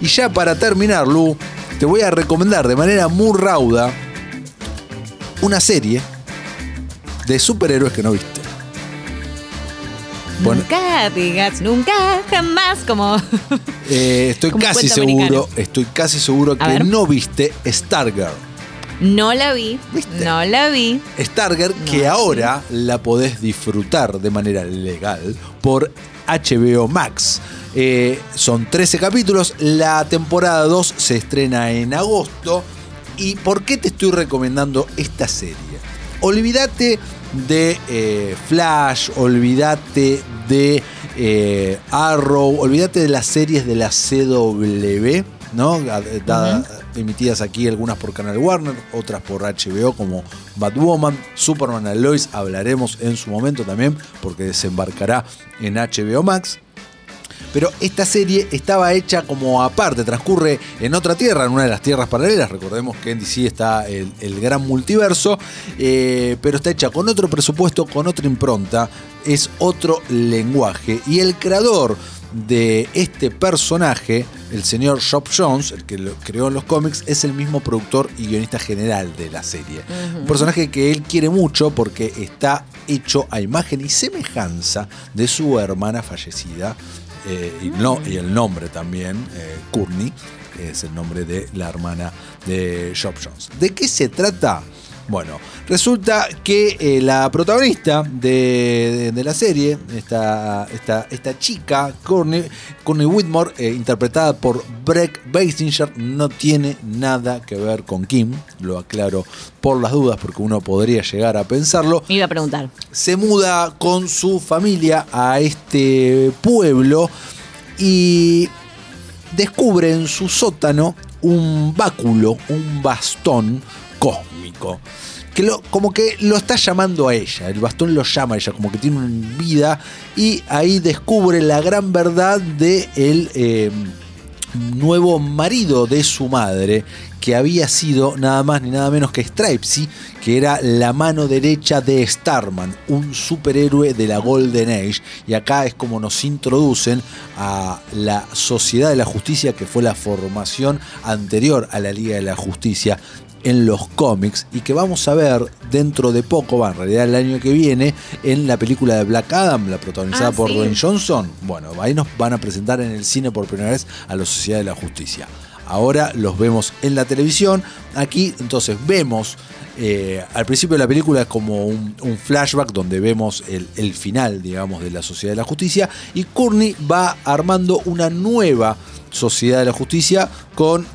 Y ya para terminar, Lu, te voy a recomendar de manera muy rauda una serie de superhéroes que no viste. Bueno, Nunca digas nunca, jamás, como... eh, estoy Como casi seguro, americano. estoy casi seguro A que ver. no viste Stargirl. No la vi, ¿Viste? no la vi. Stargirl No, que ahora la podés disfrutar de manera legal por HBO Max. Eh, son 13 capítulos, la temporada 2 se estrena en agosto. ¿Y por qué te estoy recomendando esta serie? Olvídate de eh, Flash, olvídate de eh, Arrow, olvídate de las series de la CW, ¿no? Da- Emitidas aquí algunas por Canal Warner, otras por HBO como Batwoman, Superman Lois, hablaremos en su momento también porque desembarcará en HBO Max. Pero esta serie estaba hecha como aparte, transcurre en otra tierra, en una de las tierras paralelas. Recordemos que en DC está el, el gran multiverso, eh, pero está hecha con otro presupuesto, con otra impronta, es otro lenguaje. Y el creador de este personaje, el señor Shop Jones, el que lo creó en los cómics, es el mismo productor y guionista general de la serie. Un personaje que él quiere mucho porque está hecho a imagen y semejanza de su hermana fallecida. Eh, y, y el nombre también, eh, Courtney, es el nombre de la hermana de Shop Jones. ¿De qué se trata? Bueno, resulta que eh, la protagonista de, de- de la serie, esta, esta, esta chica, Courtney, Courtney Whitmore, eh, interpretada por Breck Basinger, no tiene nada que ver con Kim, lo aclaro por las dudas porque uno podría llegar a pensarlo Me iba a preguntar. se muda con su familia a este pueblo y descubre en su sótano un báculo, un bastón cósmico. Que lo, como que lo está llamando a ella, el bastón lo llama a ella, como que tiene una vida, y ahí descubre la gran verdad de el eh, nuevo marido de su madre, que había sido nada más ni nada menos que Stripesy, que era la mano derecha de Starman, un superhéroe de la Golden Age. Y acá es como nos introducen a la Sociedad de la Justicia, que fue la formación anterior a la Liga de la Justicia en los cómics y que vamos a ver dentro de poco, va, en realidad el año que viene, en la película de Black Adam, la protagonizada Ah, por sí. Dwayne Johnson. Bueno, ahí nos van a presentar en el cine por primera vez a la Sociedad de la Justicia. Ahora los vemos en la televisión. Aquí entonces vemos eh, al principio de la película como un, flashback donde vemos el, final, digamos, de la Sociedad de la Justicia. Y Courtney va armando una nueva Sociedad de la Justicia con,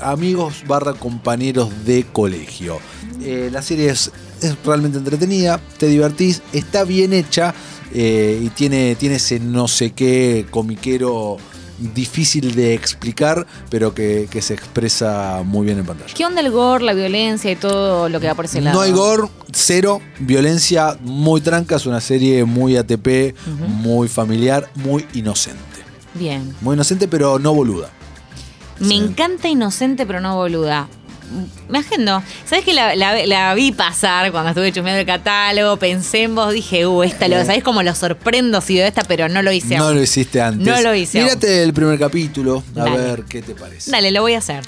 amigos barra compañeros de colegio. Eh, la serie es, es realmente entretenida, te divertís, está bien hecha eh, y tiene, tiene ese no sé qué comiquero difícil de explicar, pero que, que se expresa muy bien en pantalla. ¿Qué onda el gore, la violencia y todo lo que va por ese lado? No hay gore, cero, violencia muy tranca, es una serie muy ATP, muy familiar, muy inocente. Bien. Muy inocente, pero no boluda. Me Sí. encanta inocente, pero no boluda. Me agendo. ¿Sabes que la, la- la vi pasar cuando estuve chusmeando el catálogo? Pensé en vos, dije, uh, esta lo. ¿Sabés cómo lo sorprendo si esta? Pero no lo hice. No aún. lo hiciste antes. No lo hice aún. Mírate el primer capítulo, a Dale. ver qué te parece. Dale, lo voy a hacer.